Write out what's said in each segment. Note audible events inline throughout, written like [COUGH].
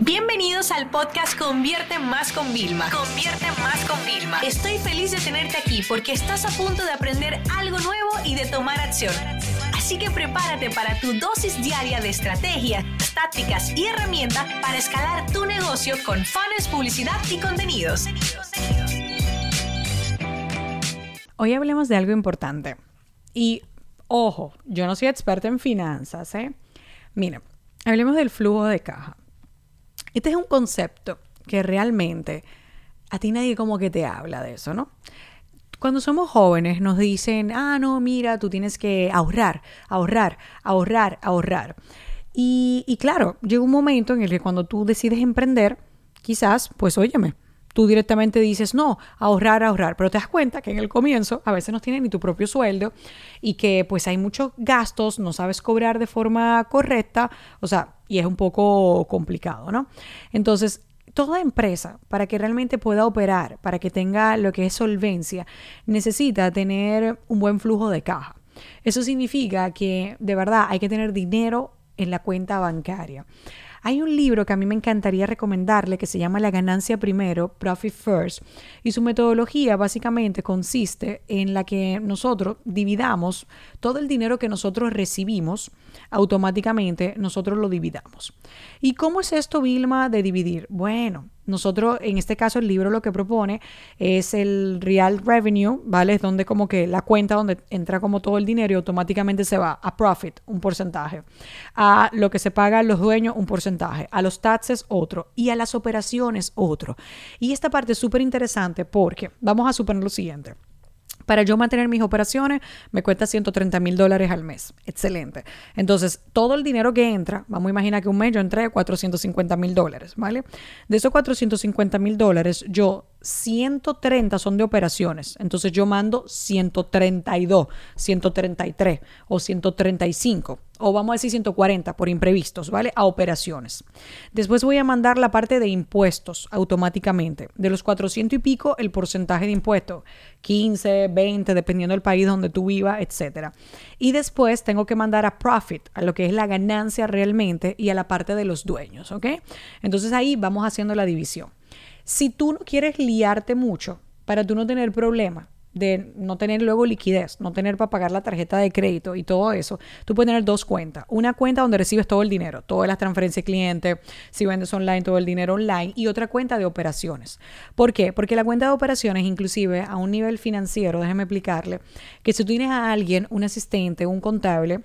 Bienvenidos al podcast Convierte Más con Vilma. Convierte Más con Vilma. Estoy feliz de tenerte aquí porque estás a punto de aprender algo nuevo y de tomar acción. Así que prepárate para tu dosis diaria de estrategias, tácticas y herramientas para escalar tu negocio con fans, publicidad y contenidos. Hoy hablemos de algo importante. Y ojo, yo no soy experta en finanzas, ¿eh? Mira, hablemos del flujo de caja. Este es un concepto que realmente a ti nadie como que te habla de eso, ¿no? Cuando somos jóvenes nos dicen, ah, no, mira, tú tienes que ahorrar, ahorrar, ahorrar, ahorrar. Y, claro, llega un momento en el que cuando tú decides emprender, quizás, pues óyeme, tú directamente dices, no, ahorrar, ahorrar, pero te das cuenta que en el comienzo a veces no tienes ni tu propio sueldo y que pues hay muchos gastos, no sabes cobrar de forma correcta, o sea, y es un poco complicado, ¿no? Entonces, toda empresa, para que realmente pueda operar, para que tenga lo que es solvencia, necesita tener un buen flujo de caja. Eso significa que de verdad hay que tener dinero en la cuenta bancaria. Hay un libro que a mí me encantaría recomendarle que se llama La ganancia primero, Profit First, y su metodología básicamente consiste en la que nosotros dividamos todo el dinero que nosotros recibimos, automáticamente nosotros lo dividamos. ¿Y cómo es esto, Vilma, de dividir? Bueno, nosotros, en este caso, el libro lo que propone es el real revenue, ¿vale? Es donde como que la cuenta donde entra como todo el dinero y automáticamente se va a profit, un porcentaje, a lo que se paga a los dueños, un porcentaje, a los taxes, otro, y a las operaciones, otro. Y esta parte es súper interesante porque vamos a suponer lo siguiente. Para yo mantener mis operaciones me cuesta 130 mil dólares al mes. Excelente. Entonces, todo el dinero que entra, vamos a imaginar que un mes yo entré 450 mil dólares, ¿vale? De esos 450 mil dólares, yo 130 son de operaciones. Entonces yo mando 132, 133 o 135 o vamos a decir 140 por imprevistos, ¿vale? A operaciones. Después voy a mandar la parte de impuestos automáticamente. De los 400 y pico, el porcentaje de impuestos, 15, 20, dependiendo del país donde tú vivas, etc. Y después tengo que mandar a profit, a lo que es la ganancia realmente y a la parte de los dueños, ¿ok? Entonces ahí vamos haciendo la división. Si tú no quieres liarte mucho para tú no tener problemas, de no tener luego liquidez, no tener para pagar la tarjeta de crédito y todo eso, tú puedes tener dos cuentas. Una cuenta donde recibes todo el dinero, todas las transferencias de cliente, si vendes online, todo el dinero online, y otra cuenta de operaciones. ¿Por qué? Porque la cuenta de operaciones, inclusive a un nivel financiero, déjeme explicarle, que si tú tienes a alguien, un asistente, un contable,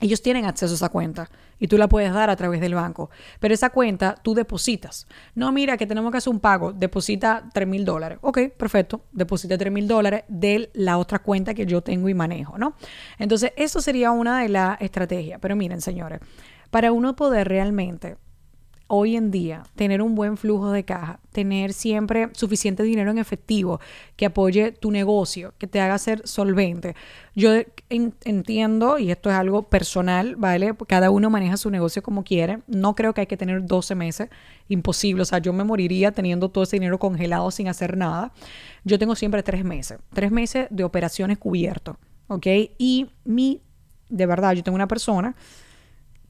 ellos tienen acceso a esa cuenta y tú la puedes dar a través del banco. Pero esa cuenta tú depositas. No, mira, que tenemos que hacer un pago. Deposita 3 mil dólares. Ok, perfecto. Deposita 3 mil dólares de la otra cuenta que yo tengo y manejo, ¿no? Entonces, eso sería una de las estrategias. Pero miren, señores, para uno poder realmente hoy en día tener un buen flujo de caja, tener siempre suficiente dinero en efectivo que apoye tu negocio, que te haga ser solvente. Yo entiendo, y esto es algo personal, ¿vale? Cada uno maneja su negocio como quiere. No creo que hay que tener 12 meses, imposible. O sea, yo me moriría teniendo todo ese dinero congelado sin hacer nada. Yo tengo siempre tres meses, tres meses de operaciones cubiertos, ¿ok? Y mi, de verdad, yo tengo una persona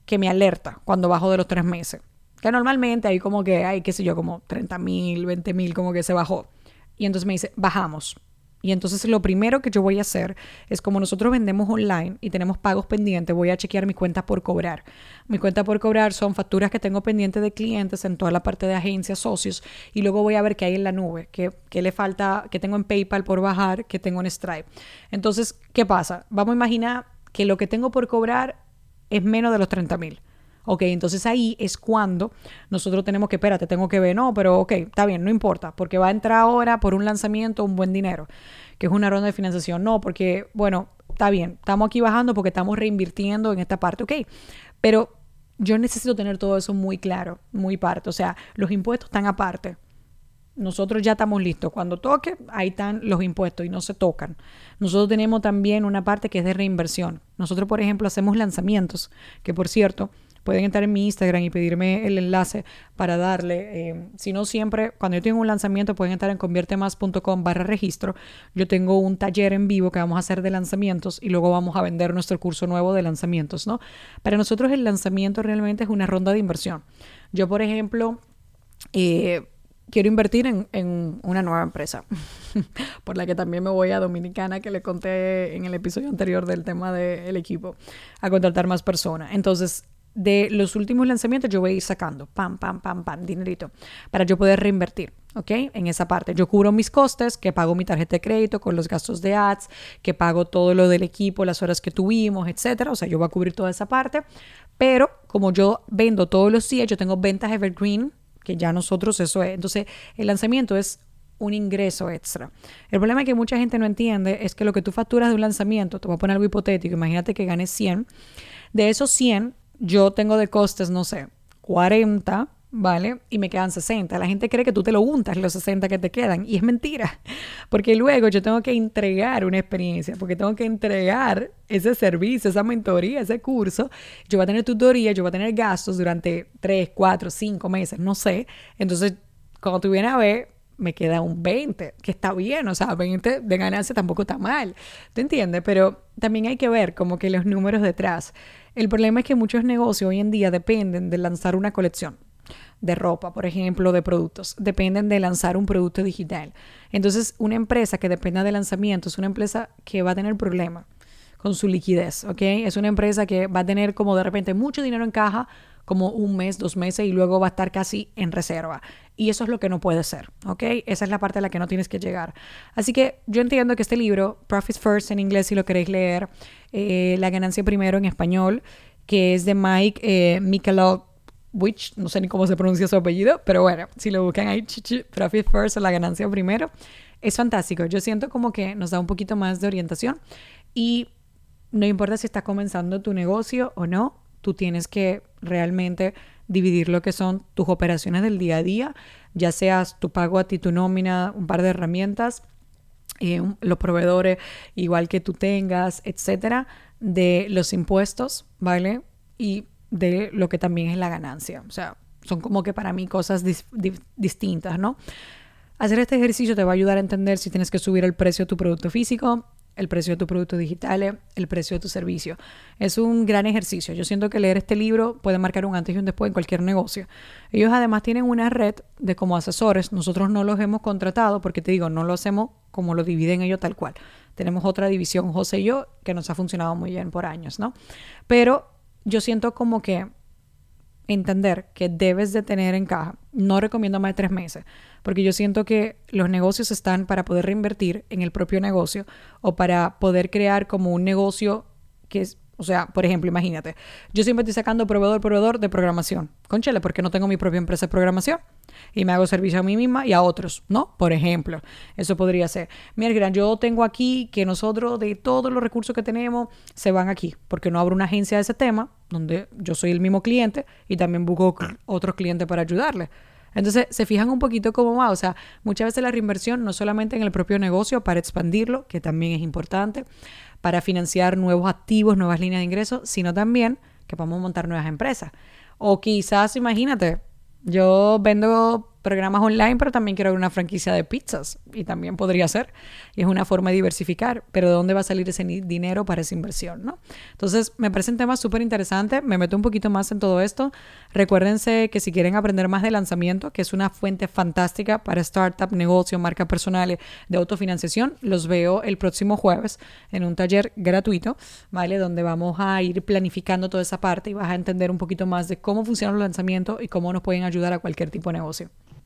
que me alerta cuando bajo de los tres meses normalmente hay como que hay, qué sé yo, como 30 mil, 20 mil, como que se bajó. Y entonces me dice, bajamos. Y entonces lo primero que yo voy a hacer es como nosotros vendemos online y tenemos pagos pendientes, voy a chequear mi cuenta por cobrar. Mi cuenta por cobrar son facturas que tengo pendientes de clientes en toda la parte de agencias, socios, y luego voy a ver qué hay en la nube, qué, qué le falta, qué tengo en PayPal por bajar, qué tengo en Stripe. Entonces, ¿qué pasa? Vamos a imaginar que lo que tengo por cobrar es menos de los 30 mil. Ok, entonces ahí es cuando nosotros tenemos que, espérate, tengo que ver, no, pero ok, está bien, no importa, porque va a entrar ahora por un lanzamiento un buen dinero, que es una ronda de financiación. No, porque, bueno, está bien, estamos aquí bajando porque estamos reinvirtiendo en esta parte, ok, pero yo necesito tener todo eso muy claro, muy parte. O sea, los impuestos están aparte. Nosotros ya estamos listos. Cuando toque, ahí están los impuestos y no se tocan. Nosotros tenemos también una parte que es de reinversión. Nosotros, por ejemplo, hacemos lanzamientos, que por cierto, pueden entrar en mi Instagram y pedirme el enlace para darle. Eh, si no siempre, cuando yo tengo un lanzamiento, pueden entrar en conviertemas.com barra registro. Yo tengo un taller en vivo que vamos a hacer de lanzamientos y luego vamos a vender nuestro curso nuevo de lanzamientos, ¿no? Para nosotros el lanzamiento realmente es una ronda de inversión. Yo, por ejemplo, eh, quiero invertir en, una nueva empresa, [LAUGHS] por la que también me voy a Dominicana, que le conté en el episodio anterior del tema del equipo, a contratar más personas. Entonces, de los últimos lanzamientos yo voy a ir sacando, pam, pam, pam, pam, dinerito, para yo poder reinvertir. ¿ok? En esa parte. Yo cubro mis costes, que pago mi tarjeta de crédito con los gastos de ads, que pago todo lo del equipo, las horas que tuvimos, etcétera. O sea, yo voy a cubrir toda esa parte. Pero como yo vendo todos los días, yo tengo ventas evergreen que ya nosotros eso es. Entonces, el lanzamiento es un ingreso extra. El problema que mucha gente no entiende es que lo que tú facturas de un lanzamiento, te voy a poner algo hipotético, imagínate que ganes 100, de esos 100 yo tengo de costes, no sé, 40 ¿vale? Y me quedan 60. La gente cree que tú te lo untas los 60 que te quedan y es mentira, [LAUGHS] porque luego yo tengo que entregar una experiencia, porque tengo que entregar ese servicio, esa mentoría, ese curso. Yo voy a tener tutoría, yo voy a tener gastos durante 3, 4, 5 meses, no sé. Entonces, cuando tú vienes a ver, me queda un 20, que está bien, o sea, 20 de ganancia tampoco está mal, ¿te entiendes? Pero también hay que ver como que los números detrás. El problema es que muchos negocios hoy en día dependen de lanzar una colección de ropa, por ejemplo, de productos, dependen de lanzar un producto digital. Entonces, una empresa que dependa de lanzamiento es una empresa que va a tener problema con su liquidez, ¿ok? Es una empresa que va a tener como de repente mucho dinero en caja, como un mes, dos meses y luego va a estar casi en reserva. Y eso es lo que no puede ser, ¿ok? Esa es la parte a la que no tienes que llegar. Así que yo entiendo que este libro, Profits First en inglés, si lo queréis leer, eh, La ganancia primero en español, que es de Mike eh, Which, no sé ni cómo se pronuncia su apellido, pero bueno, si lo buscan ahí, Profit First o la ganancia primero, es fantástico. Yo siento como que nos da un poquito más de orientación y no importa si estás comenzando tu negocio o no, tú tienes que realmente dividir lo que son tus operaciones del día a día, ya seas tu pago a ti, tu nómina, un par de herramientas, eh, los proveedores igual que tú tengas, etcétera, de los impuestos, ¿vale? Y de lo que también es la ganancia. O sea, son como que para mí cosas distintas, ¿no? Hacer este ejercicio te va a ayudar a entender si tienes que subir el precio de tu producto físico, el precio de tu producto digital, el precio de tu servicio. Es un gran ejercicio. Yo siento que leer este libro puede marcar un antes y un después en cualquier negocio. Ellos además tienen una red de como asesores. Nosotros no los hemos contratado porque te digo, no lo hacemos como lo dividen ellos tal cual. Tenemos otra división, José y yo, que nos ha funcionado muy bien por años, ¿no? Pero yo siento como que entender que debes de tener en caja, no recomiendo más de tres meses, porque yo siento que los negocios están para poder reinvertir en el propio negocio o para poder crear como un negocio que es o sea, por ejemplo, imagínate, yo siempre estoy sacando proveedor, proveedor de programación. Conchele, porque no tengo mi propia empresa de programación y me hago servicio a mí misma y a otros, ¿no? Por ejemplo, eso podría ser. Mira, yo tengo aquí que nosotros de todos los recursos que tenemos se van aquí, porque no abro una agencia de ese tema donde yo soy el mismo cliente y también busco otros clientes para ayudarle. Entonces, se fijan un poquito cómo va. O sea, muchas veces la reinversión no solamente en el propio negocio para expandirlo, que también es importante, para financiar nuevos activos, nuevas líneas de ingresos, sino también que podamos montar nuevas empresas. O quizás, imagínate, yo vendo programas online, pero también quiero una franquicia de pizzas y también podría ser. Y es una forma de diversificar, pero ¿de dónde va a salir ese dinero para esa inversión? ¿no? Entonces, me parece un tema súper interesante, me meto un poquito más en todo esto. Recuérdense que si quieren aprender más de lanzamiento, que es una fuente fantástica para startup, negocio, marca personales de autofinanciación, los veo el próximo jueves en un taller gratuito, ¿vale? Donde vamos a ir planificando toda esa parte y vas a entender un poquito más de cómo funcionan los lanzamientos y cómo nos pueden ayudar a cualquier tipo de negocio.